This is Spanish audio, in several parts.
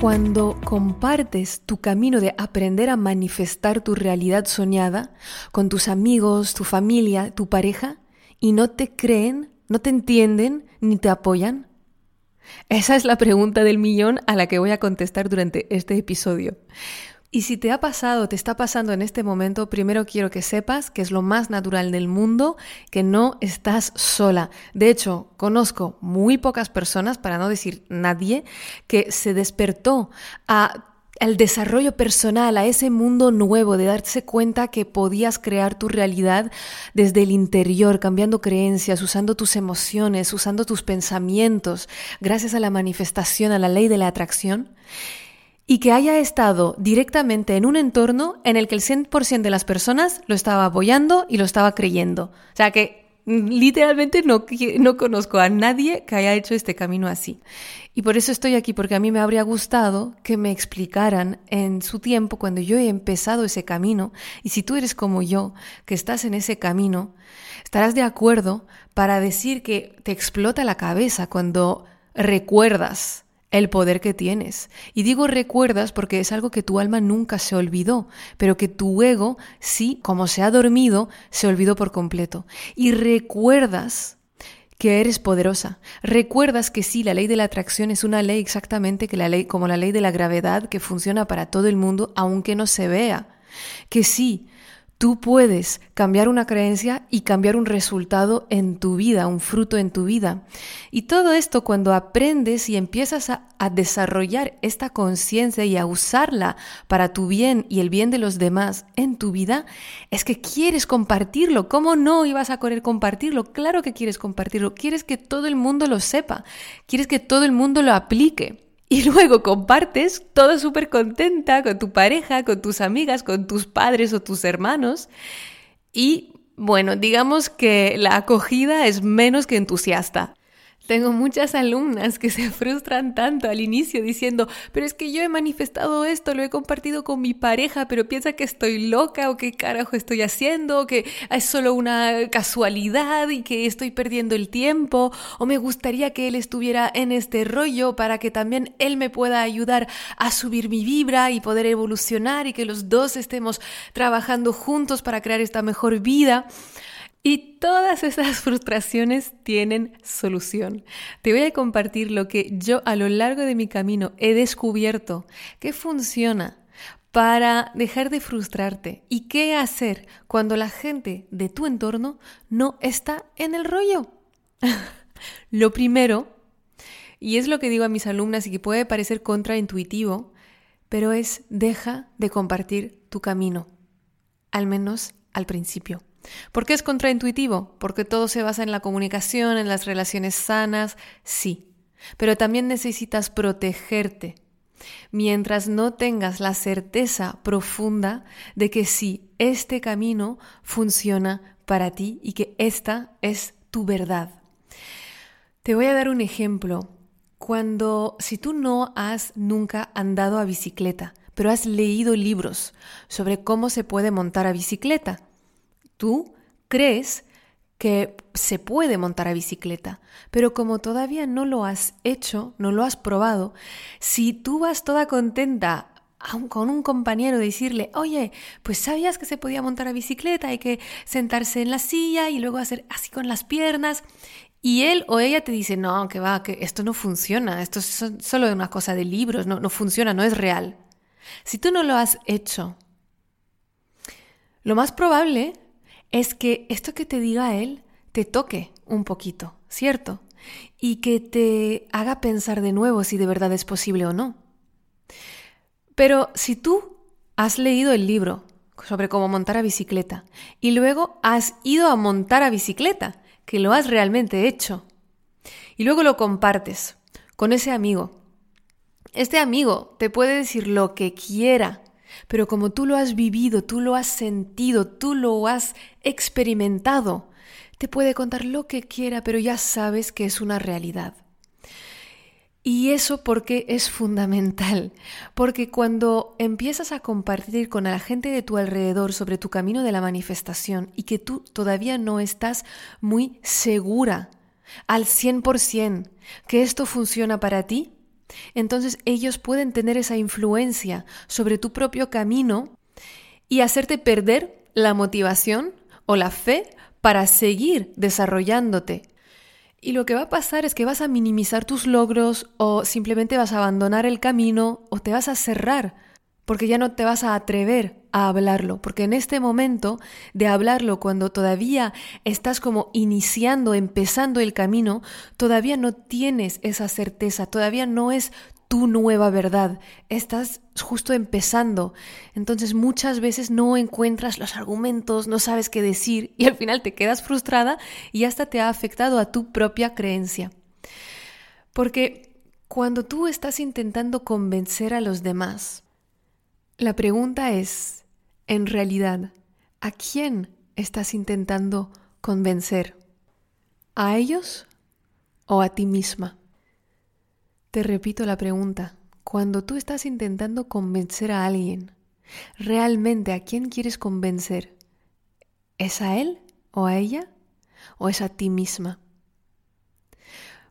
Cuando compartes tu camino de aprender a manifestar tu realidad soñada con tus amigos, tu familia, tu pareja, y no te creen, no te entienden ni te apoyan? Esa es la pregunta del millón a la que voy a contestar durante este episodio. Y si te ha pasado, te está pasando en este momento, primero quiero que sepas que es lo más natural del mundo, que no estás sola. De hecho, conozco muy pocas personas, para no decir nadie, que se despertó al desarrollo personal, a ese mundo nuevo, de darse cuenta que podías crear tu realidad desde el interior, cambiando creencias, usando tus emociones, usando tus pensamientos, gracias a la manifestación, a la ley de la atracción y que haya estado directamente en un entorno en el que el 100% de las personas lo estaba apoyando y lo estaba creyendo. O sea que mm, literalmente no, no conozco a nadie que haya hecho este camino así. Y por eso estoy aquí, porque a mí me habría gustado que me explicaran en su tiempo, cuando yo he empezado ese camino, y si tú eres como yo, que estás en ese camino, estarás de acuerdo para decir que te explota la cabeza cuando recuerdas el poder que tienes. Y digo recuerdas porque es algo que tu alma nunca se olvidó, pero que tu ego sí, como se ha dormido, se olvidó por completo. Y recuerdas que eres poderosa. Recuerdas que sí, la ley de la atracción es una ley exactamente que la ley, como la ley de la gravedad que funciona para todo el mundo, aunque no se vea. Que sí, Tú puedes cambiar una creencia y cambiar un resultado en tu vida, un fruto en tu vida. Y todo esto cuando aprendes y empiezas a, desarrollar esta conciencia y a usarla para tu bien y el bien de los demás en tu vida, es que quieres compartirlo. ¿Cómo no ibas a querer compartirlo? Claro que quieres compartirlo. Quieres que todo el mundo lo sepa. Quieres que todo el mundo lo aplique. Y luego compartes todo súper contenta con tu pareja, con tus amigas, con tus padres o tus hermanos. Y bueno, digamos que la acogida es menos que entusiasta. Tengo muchas alumnas que se frustran tanto al inicio diciendo, pero es que yo he manifestado esto, lo he compartido con mi pareja, pero piensa que estoy loca o qué carajo estoy haciendo, o que es solo una casualidad y que estoy perdiendo el tiempo, o me gustaría que él estuviera en este rollo para que también él me pueda ayudar a subir mi vibra y poder evolucionar y que los dos estemos trabajando juntos para crear esta mejor vida. Y todas esas frustraciones tienen solución. Te voy a compartir lo que yo a lo largo de mi camino he descubierto que funciona para dejar de frustrarte y qué hacer cuando la gente de tu entorno no está en el rollo. lo primero, y es lo que digo a mis alumnas y que puede parecer contraintuitivo, pero es deja de compartir tu camino, al menos al principio. ¿Por qué es contraintuitivo? Porque todo se basa en la comunicación, en las relaciones sanas, sí. Pero también necesitas protegerte. Mientras no tengas la certeza profunda de que sí, este camino funciona para ti y que esta es tu verdad. Te voy a dar un ejemplo. Cuando, si tú no has nunca andado a bicicleta, pero has leído libros sobre cómo se puede montar a bicicleta, Tú crees que se puede montar a bicicleta, pero como todavía no lo has hecho, no lo has probado, si tú vas toda contenta con un compañero decirle, oye, pues sabías que se podía montar a bicicleta, hay que sentarse en la silla y luego hacer así con las piernas, y él o ella te dice, no, que va, que esto no funciona, esto es solo una cosa de libros, no, no funciona, no es real. Si tú no lo has hecho, lo más probable es que esto que te diga él te toque un poquito, ¿cierto? Y que te haga pensar de nuevo si de verdad es posible o no. Pero si tú has leído el libro sobre cómo montar a bicicleta y luego has ido a montar a bicicleta, que lo has realmente hecho, y luego lo compartes con ese amigo, este amigo te puede decir lo que quiera pero como tú lo has vivido, tú lo has sentido, tú lo has experimentado, te puede contar lo que quiera, pero ya sabes que es una realidad. Y eso porque es fundamental, porque cuando empiezas a compartir con la gente de tu alrededor sobre tu camino de la manifestación y que tú todavía no estás muy segura al 100% que esto funciona para ti, entonces ellos pueden tener esa influencia sobre tu propio camino y hacerte perder la motivación o la fe para seguir desarrollándote. Y lo que va a pasar es que vas a minimizar tus logros o simplemente vas a abandonar el camino o te vas a cerrar porque ya no te vas a atrever a hablarlo, porque en este momento de hablarlo, cuando todavía estás como iniciando, empezando el camino, todavía no tienes esa certeza, todavía no es tu nueva verdad, estás justo empezando, entonces muchas veces no encuentras los argumentos, no sabes qué decir y al final te quedas frustrada y hasta te ha afectado a tu propia creencia. Porque cuando tú estás intentando convencer a los demás, la pregunta es, en realidad, ¿a quién estás intentando convencer? ¿A ellos o a ti misma? Te repito la pregunta, cuando tú estás intentando convencer a alguien, ¿realmente a quién quieres convencer? ¿Es a él o a ella o es a ti misma?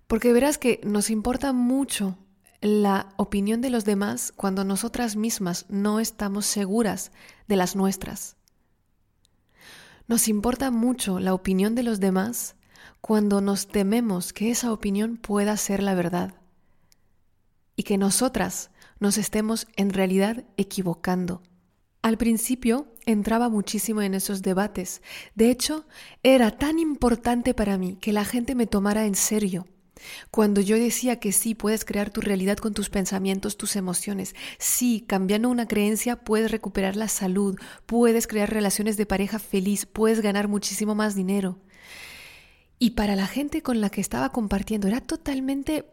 Porque verás que nos importa mucho la opinión de los demás cuando nosotras mismas no estamos seguras de las nuestras. Nos importa mucho la opinión de los demás cuando nos tememos que esa opinión pueda ser la verdad y que nosotras nos estemos en realidad equivocando. Al principio entraba muchísimo en esos debates. De hecho, era tan importante para mí que la gente me tomara en serio cuando yo decía que sí, puedes crear tu realidad con tus pensamientos, tus emociones. Sí, cambiando una creencia puedes recuperar la salud, puedes crear relaciones de pareja feliz, puedes ganar muchísimo más dinero. Y para la gente con la que estaba compartiendo era totalmente...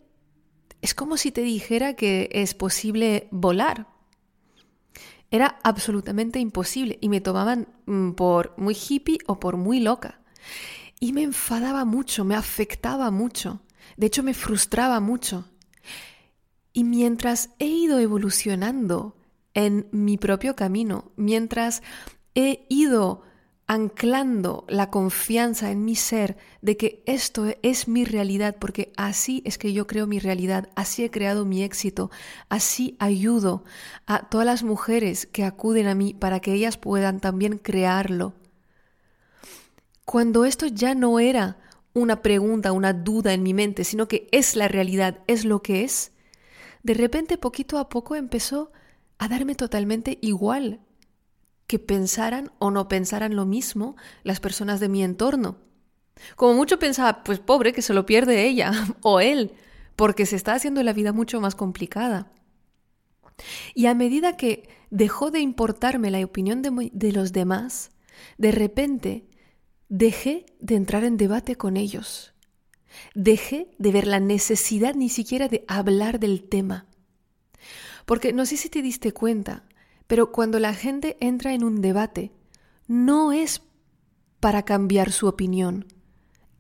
Es como si te dijera que es posible volar. Era absolutamente imposible y me tomaban mm, por muy hippie o por muy loca. Y me enfadaba mucho, me afectaba mucho. De hecho, me frustraba mucho. Y mientras he ido evolucionando en mi propio camino, mientras he ido anclando la confianza en mi ser de que esto es mi realidad, porque así es que yo creo mi realidad, así he creado mi éxito, así ayudo a todas las mujeres que acuden a mí para que ellas puedan también crearlo. Cuando esto ya no era una pregunta, una duda en mi mente, sino que es la realidad, es lo que es, de repente poquito a poco empezó a darme totalmente igual que pensaran o no pensaran lo mismo las personas de mi entorno. Como mucho pensaba, pues pobre, que se lo pierde ella o él, porque se está haciendo la vida mucho más complicada. Y a medida que dejó de importarme la opinión de, de los demás, de repente Dejé de entrar en debate con ellos. Dejé de ver la necesidad ni siquiera de hablar del tema. Porque no sé si te diste cuenta, pero cuando la gente entra en un debate, no es para cambiar su opinión,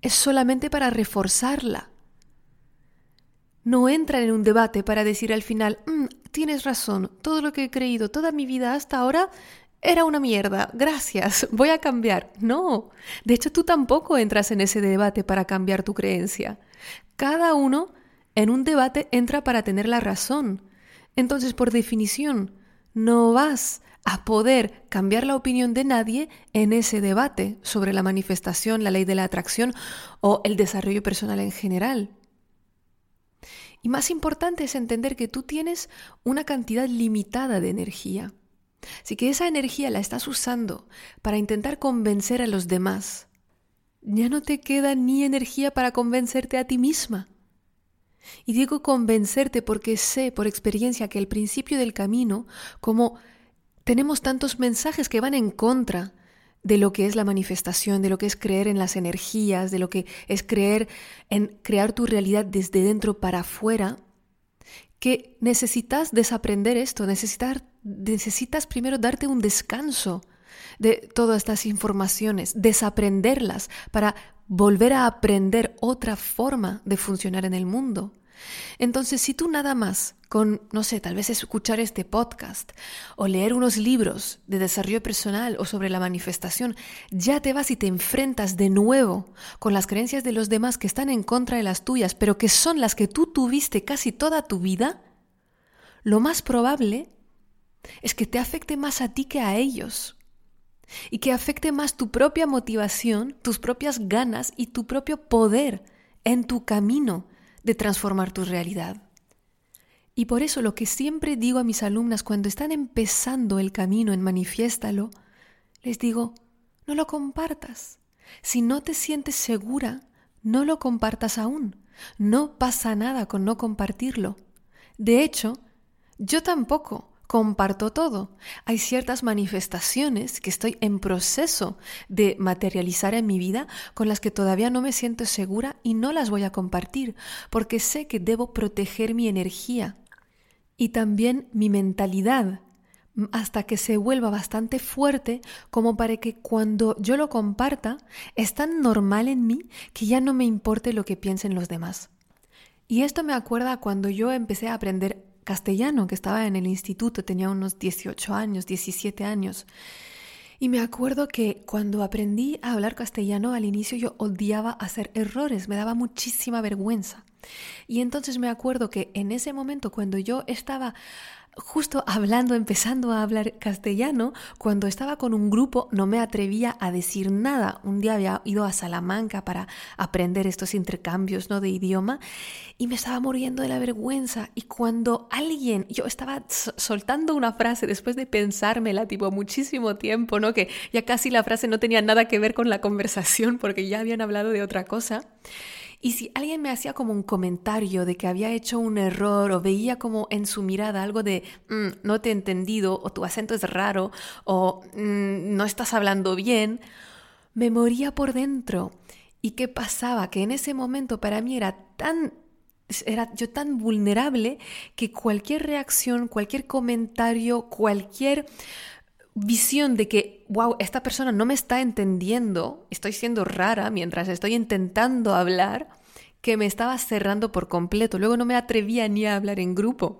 es solamente para reforzarla. No entran en un debate para decir al final, mm, tienes razón, todo lo que he creído toda mi vida hasta ahora era una mierda, gracias, voy a cambiar. No, de hecho tú tampoco entras en ese debate para cambiar tu creencia. Cada uno en un debate entra para tener la razón. Entonces, por definición, no vas a poder cambiar la opinión de nadie en ese debate sobre la manifestación, la ley de la atracción o el desarrollo personal en general. Y más importante es entender que tú tienes una cantidad limitada de energía. Así que esa energía la estás usando para intentar convencer a los demás. Ya no te queda ni energía para convencerte a ti misma. Y digo convencerte porque sé por experiencia que al principio del camino, como tenemos tantos mensajes que van en contra de lo que es la manifestación, de lo que es creer en las energías, de lo que es creer en crear tu realidad desde dentro para afuera, que necesitas desaprender esto, necesitas necesitas primero darte un descanso de todas estas informaciones, desaprenderlas para volver a aprender otra forma de funcionar en el mundo. Entonces, si tú nada más con, no sé, tal vez escuchar este podcast o leer unos libros de desarrollo personal o sobre la manifestación, ya te vas y te enfrentas de nuevo con las creencias de los demás que están en contra de las tuyas, pero que son las que tú tuviste casi toda tu vida, lo más probable es que te afecte más a ti que a ellos y que afecte más tu propia motivación, tus propias ganas y tu propio poder en tu camino de transformar tu realidad. Y por eso lo que siempre digo a mis alumnas cuando están empezando el camino en Manifiéstalo, les digo, no lo compartas. Si no te sientes segura, no lo compartas aún. No pasa nada con no compartirlo. De hecho, yo tampoco comparto todo. Hay ciertas manifestaciones que estoy en proceso de materializar en mi vida con las que todavía no me siento segura y no las voy a compartir porque sé que debo proteger mi energía y también mi mentalidad hasta que se vuelva bastante fuerte como para que cuando yo lo comparta es tan normal en mí que ya no me importe lo que piensen los demás. Y esto me acuerda cuando yo empecé a aprender castellano, que estaba en el instituto, tenía unos 18 años, 17 años. Y me acuerdo que cuando aprendí a hablar castellano al inicio yo odiaba hacer errores, me daba muchísima vergüenza. Y entonces me acuerdo que en ese momento cuando yo estaba justo hablando, empezando a hablar castellano, cuando estaba con un grupo no me atrevía a decir nada. Un día había ido a Salamanca para aprender estos intercambios ¿no? de idioma y me estaba muriendo de la vergüenza. Y cuando alguien, yo estaba soltando una frase después de pensármela, tipo muchísimo tiempo, ¿no? que ya casi la frase no tenía nada que ver con la conversación porque ya habían hablado de otra cosa. Y si alguien me hacía como un comentario de que había hecho un error o veía como en su mirada algo de mm, no te he entendido o tu acento es raro o mm, no estás hablando bien, me moría por dentro. ¿Y qué pasaba? Que en ese momento para mí era tan era yo tan vulnerable que cualquier reacción, cualquier comentario, cualquier visión de que, wow, esta persona no me está entendiendo, estoy siendo rara mientras estoy intentando hablar, que me estaba cerrando por completo. Luego no me atrevía ni a hablar en grupo.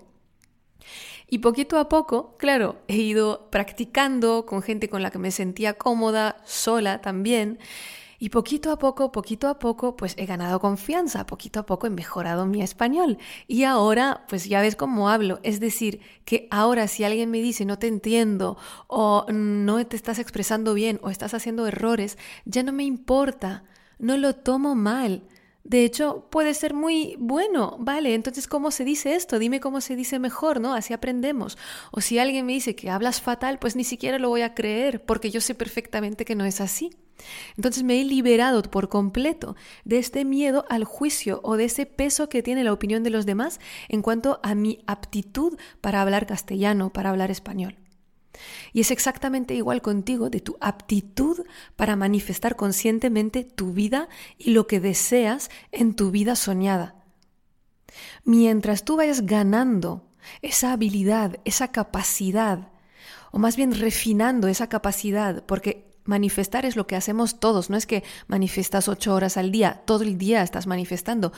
Y poquito a poco, claro, he ido practicando con gente con la que me sentía cómoda, sola también. Y poquito a poco, poquito a poco, pues he ganado confianza, poquito a poco he mejorado mi español. Y ahora, pues ya ves cómo hablo. Es decir, que ahora si alguien me dice no te entiendo o no te estás expresando bien o estás haciendo errores, ya no me importa, no lo tomo mal. De hecho, puede ser muy bueno, vale, entonces ¿cómo se dice esto? Dime cómo se dice mejor, ¿no? Así aprendemos. O si alguien me dice que hablas fatal, pues ni siquiera lo voy a creer, porque yo sé perfectamente que no es así. Entonces me he liberado por completo de este miedo al juicio o de ese peso que tiene la opinión de los demás en cuanto a mi aptitud para hablar castellano, para hablar español. Y es exactamente igual contigo de tu aptitud para manifestar conscientemente tu vida y lo que deseas en tu vida soñada. Mientras tú vayas ganando esa habilidad, esa capacidad, o más bien refinando esa capacidad, porque manifestar es lo que hacemos todos, no es que manifestas ocho horas al día, todo el día estás manifestando.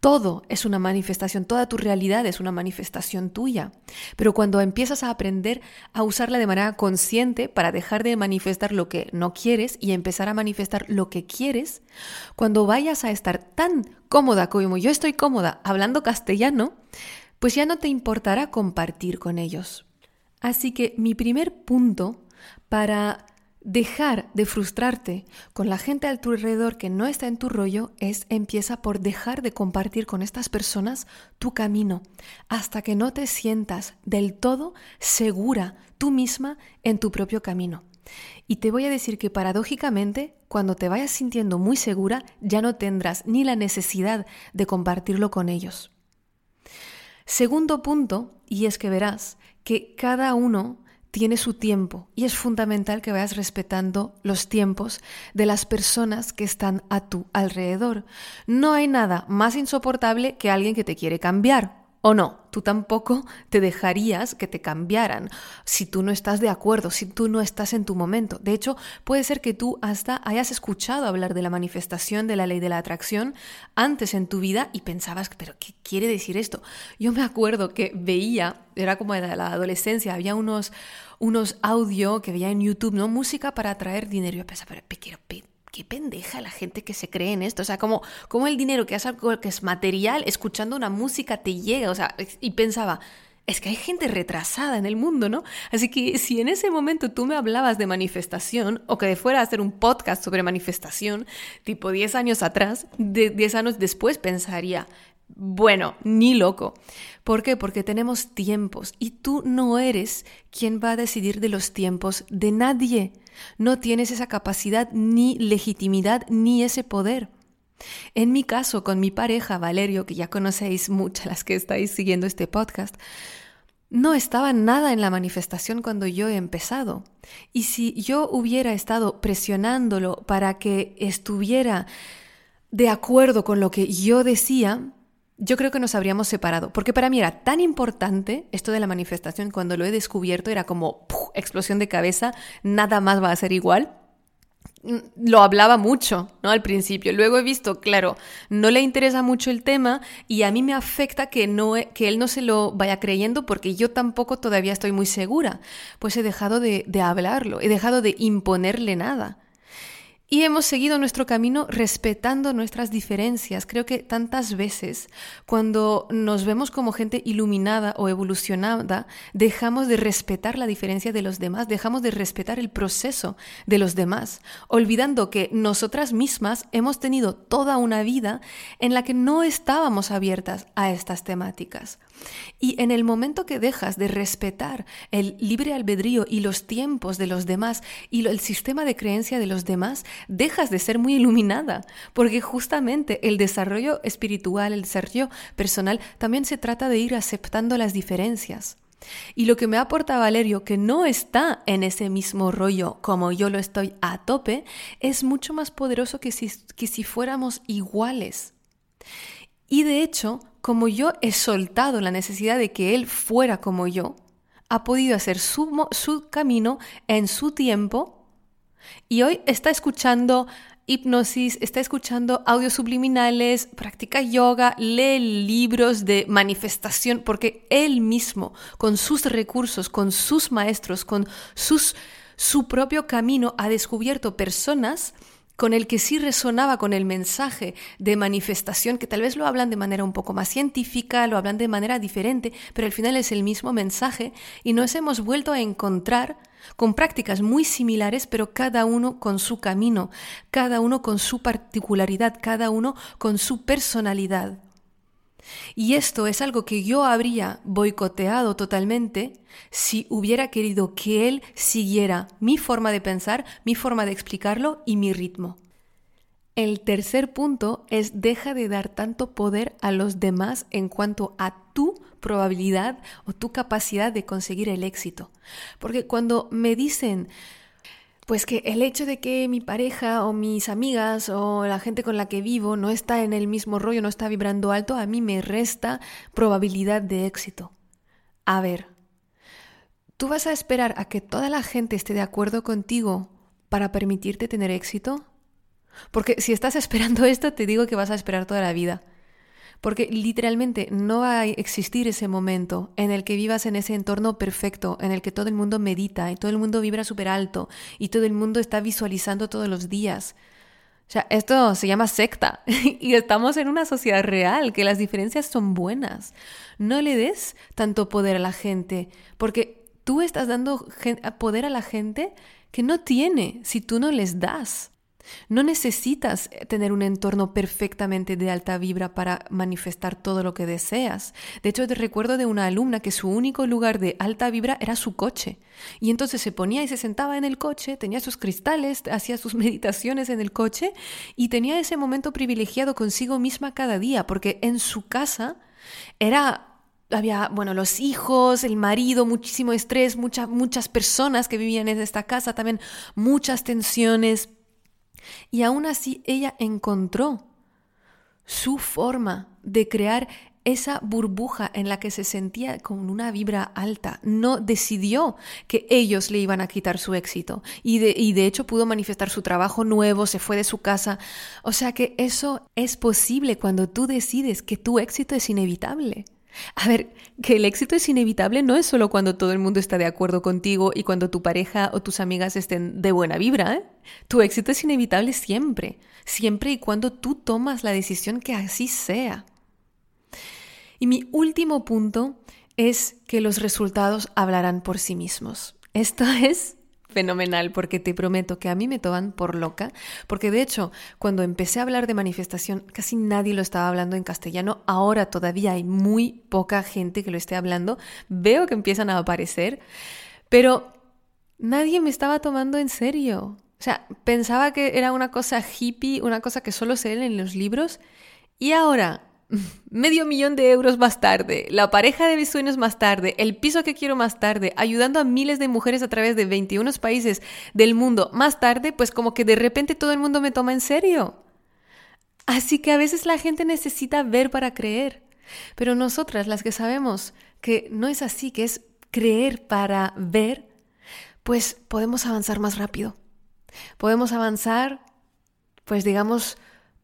Todo es una manifestación, toda tu realidad es una manifestación tuya. Pero cuando empiezas a aprender a usarla de manera consciente para dejar de manifestar lo que no quieres y empezar a manifestar lo que quieres, cuando vayas a estar tan cómoda como yo estoy cómoda hablando castellano, pues ya no te importará compartir con ellos. Así que mi primer punto para Dejar de frustrarte con la gente a tu alrededor que no está en tu rollo es empieza por dejar de compartir con estas personas tu camino hasta que no te sientas del todo segura tú misma en tu propio camino. Y te voy a decir que paradójicamente, cuando te vayas sintiendo muy segura, ya no tendrás ni la necesidad de compartirlo con ellos. Segundo punto, y es que verás que cada uno tiene su tiempo y es fundamental que vayas respetando los tiempos de las personas que están a tu alrededor. No hay nada más insoportable que alguien que te quiere cambiar ¿O no? Tú tampoco te dejarías que te cambiaran si tú no estás de acuerdo, si tú no estás en tu momento. De hecho, puede ser que tú hasta hayas escuchado hablar de la manifestación de la ley de la atracción antes en tu vida y pensabas, pero ¿qué quiere decir esto? Yo me acuerdo que veía, era como de la adolescencia, había unos, unos audio que veía en YouTube, ¿no? Música para atraer dinero. Yo pensaba, pero quiero qué pendeja la gente que se cree en esto. O sea, como, como el dinero que es algo que es material, escuchando una música te llega. O sea, y pensaba, es que hay gente retrasada en el mundo, ¿no? Así que si en ese momento tú me hablabas de manifestación o que fuera a hacer un podcast sobre manifestación, tipo 10 años atrás, de 10 años después pensaría, bueno, ni loco. ¿Por qué? Porque tenemos tiempos y tú no eres quien va a decidir de los tiempos de nadie. No tienes esa capacidad ni legitimidad ni ese poder. En mi caso, con mi pareja Valerio, que ya conocéis muchas las que estáis siguiendo este podcast, no estaba nada en la manifestación cuando yo he empezado. Y si yo hubiera estado presionándolo para que estuviera de acuerdo con lo que yo decía, yo creo que nos habríamos separado, porque para mí era tan importante esto de la manifestación, cuando lo he descubierto era como explosión de cabeza, nada más va a ser igual. Mm, lo hablaba mucho, ¿no? Al principio. Luego he visto, claro, no le interesa mucho el tema y a mí me afecta que, no, que él no se lo vaya creyendo porque yo tampoco todavía estoy muy segura. Pues he dejado de, de hablarlo, he dejado de imponerle nada y hemos seguido nuestro camino respetando nuestras diferencias. Creo que tantas veces cuando nos vemos como gente iluminada o evolucionada, dejamos de respetar la diferencia de los demás, dejamos de respetar el proceso de los demás, olvidando que nosotras mismas hemos tenido toda una vida en la que no estábamos abiertas a estas temáticas. Y en el momento que dejas de respetar el libre albedrío y los tiempos de los demás y el sistema de creencia de los demás, dejas de ser muy iluminada, porque justamente el desarrollo espiritual, el desarrollo personal, también se trata de ir aceptando las diferencias. Y lo que me aporta Valerio, que no está en ese mismo rollo como yo lo estoy a tope, es mucho más poderoso que si, que si fuéramos iguales. Y de hecho, como yo he soltado la necesidad de que él fuera como yo, ha podido hacer su, su camino en su tiempo y hoy está escuchando hipnosis, está escuchando audios subliminales, practica yoga, lee libros de manifestación, porque él mismo, con sus recursos, con sus maestros, con sus, su propio camino, ha descubierto personas con el que sí resonaba con el mensaje de manifestación, que tal vez lo hablan de manera un poco más científica, lo hablan de manera diferente, pero al final es el mismo mensaje y nos hemos vuelto a encontrar con prácticas muy similares, pero cada uno con su camino, cada uno con su particularidad, cada uno con su personalidad. Y esto es algo que yo habría boicoteado totalmente si hubiera querido que él siguiera mi forma de pensar, mi forma de explicarlo y mi ritmo. El tercer punto es deja de dar tanto poder a los demás en cuanto a tu probabilidad o tu capacidad de conseguir el éxito. Porque cuando me dicen, pues que el hecho de que mi pareja o mis amigas o la gente con la que vivo no está en el mismo rollo, no está vibrando alto, a mí me resta probabilidad de éxito. A ver, ¿tú vas a esperar a que toda la gente esté de acuerdo contigo para permitirte tener éxito? Porque si estás esperando esto, te digo que vas a esperar toda la vida. Porque literalmente no va a existir ese momento en el que vivas en ese entorno perfecto, en el que todo el mundo medita y todo el mundo vibra súper alto y todo el mundo está visualizando todos los días. O sea, esto se llama secta y estamos en una sociedad real, que las diferencias son buenas. No le des tanto poder a la gente, porque tú estás dando poder a la gente que no tiene si tú no les das. No necesitas eh, tener un entorno perfectamente de alta vibra para manifestar todo lo que deseas. De hecho, te recuerdo de una alumna que su único lugar de alta vibra era su coche. Y entonces se ponía y se sentaba en el coche, tenía sus cristales, hacía sus meditaciones en el coche y tenía ese momento privilegiado consigo misma cada día, porque en su casa era había, bueno, los hijos, el marido, muchísimo estrés, muchas muchas personas que vivían en esta casa, también muchas tensiones, y aún así ella encontró su forma de crear esa burbuja en la que se sentía con una vibra alta. No decidió que ellos le iban a quitar su éxito. Y de, y de hecho pudo manifestar su trabajo nuevo, se fue de su casa. O sea que eso es posible cuando tú decides que tu éxito es inevitable. A ver, que el éxito es inevitable no es solo cuando todo el mundo está de acuerdo contigo y cuando tu pareja o tus amigas estén de buena vibra. ¿eh? Tu éxito es inevitable siempre, siempre y cuando tú tomas la decisión que así sea. Y mi último punto es que los resultados hablarán por sí mismos. Esto es fenomenal porque te prometo que a mí me toman por loca, porque de hecho cuando empecé a hablar de manifestación casi nadie lo estaba hablando en castellano, ahora todavía hay muy poca gente que lo esté hablando, veo que empiezan a aparecer, pero nadie me estaba tomando en serio. O sea, pensaba que era una cosa hippie, una cosa que solo se lee en los libros, y ahora medio millón de euros más tarde, la pareja de mis sueños más tarde, el piso que quiero más tarde, ayudando a miles de mujeres a través de 21 países del mundo más tarde, pues como que de repente todo el mundo me toma en serio. Así que a veces la gente necesita ver para creer. Pero nosotras, las que sabemos que no es así, que es creer para ver, pues podemos avanzar más rápido. Podemos avanzar, pues digamos,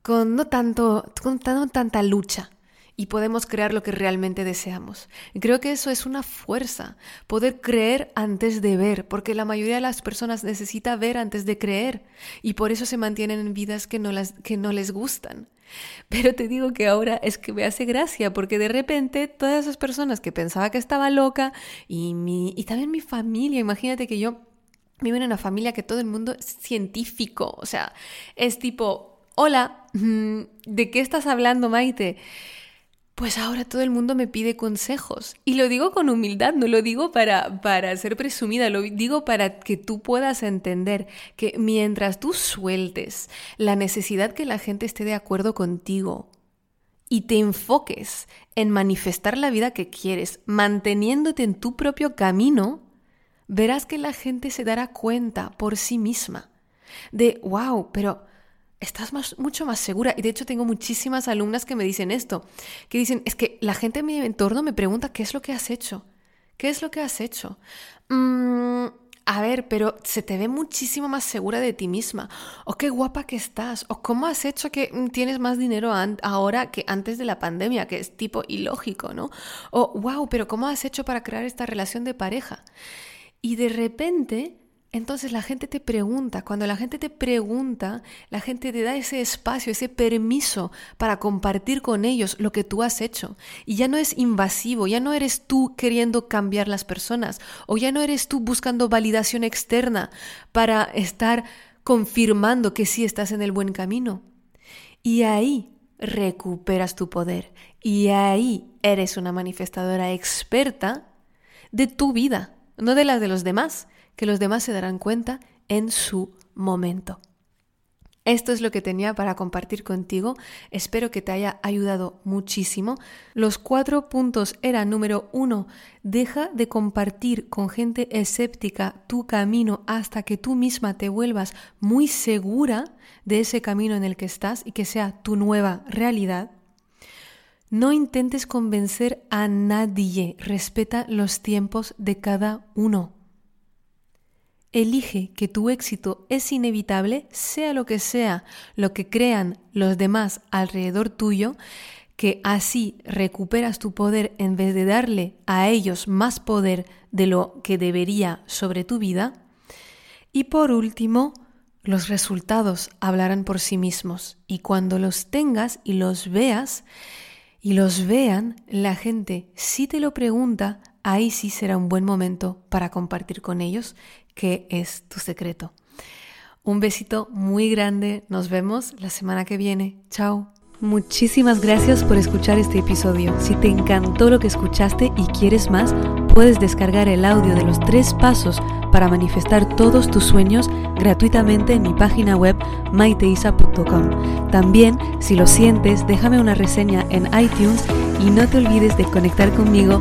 con no tanto, con tanta lucha y podemos crear lo que realmente deseamos. creo que eso es una fuerza, poder creer antes de ver, porque la mayoría de las personas necesita ver antes de creer y por eso se mantienen en vidas que no, las, que no les gustan. Pero te digo que ahora es que me hace gracia, porque de repente todas esas personas que pensaba que estaba loca y, mi, y también mi familia, imagínate que yo vivo en una familia que todo el mundo es científico, o sea, es tipo hola, mm, ¿de qué estás hablando, Maite? Pues ahora todo el mundo me pide consejos. Y lo digo con humildad, no lo digo para, para ser presumida, lo digo para que tú puedas entender que mientras tú sueltes la necesidad que la gente esté de acuerdo contigo y te enfoques en manifestar la vida que quieres, manteniéndote en tu propio camino, verás que la gente se dará cuenta por sí misma de, wow, pero estás mucho más segura. Y de hecho tengo muchísimas alumnas que me dicen esto, que dicen, es que la gente en mi entorno me pregunta, ¿qué es lo que has hecho? ¿Qué es lo que has hecho? Mm, a ver, pero se te ve muchísimo más segura de ti misma. O qué guapa que estás. O cómo has hecho que tienes más dinero ahora que antes de la pandemia, que es tipo ilógico, ¿no? O wow, pero cómo has hecho para crear esta relación de pareja. Y de repente entonces la gente te pregunta, cuando la gente te pregunta, la gente te da ese espacio, ese permiso para compartir con ellos lo que tú has hecho. Y ya no es invasivo, ya no eres tú queriendo cambiar las personas, o ya no eres tú buscando validación externa para estar confirmando que sí estás en el buen camino. Y ahí recuperas tu poder. Y ahí eres una manifestadora experta de tu vida, no de la de los demás que los demás se darán cuenta en su momento. Esto es lo que tenía para compartir contigo. Espero que te haya ayudado muchísimo. Los cuatro puntos eran número uno, deja de compartir con gente escéptica tu camino hasta que tú misma te vuelvas muy segura de ese camino en el que estás y que sea tu nueva realidad. No intentes convencer a nadie, respeta los tiempos de cada uno. Elige que tu éxito es inevitable, sea lo que sea lo que crean los demás alrededor tuyo, que así recuperas tu poder en vez de darle a ellos más poder de lo que debería sobre tu vida. Y por último, los resultados hablarán por sí mismos y cuando los tengas y los veas y los vean, la gente si te lo pregunta, ahí sí será un buen momento para compartir con ellos qué es tu secreto. Un besito muy grande, nos vemos la semana que viene. Chao. Muchísimas gracias por escuchar este episodio. Si te encantó lo que escuchaste y quieres más, puedes descargar el audio de los tres pasos para manifestar todos tus sueños gratuitamente en mi página web maiteisa.com. También, si lo sientes, déjame una reseña en iTunes y no te olvides de conectar conmigo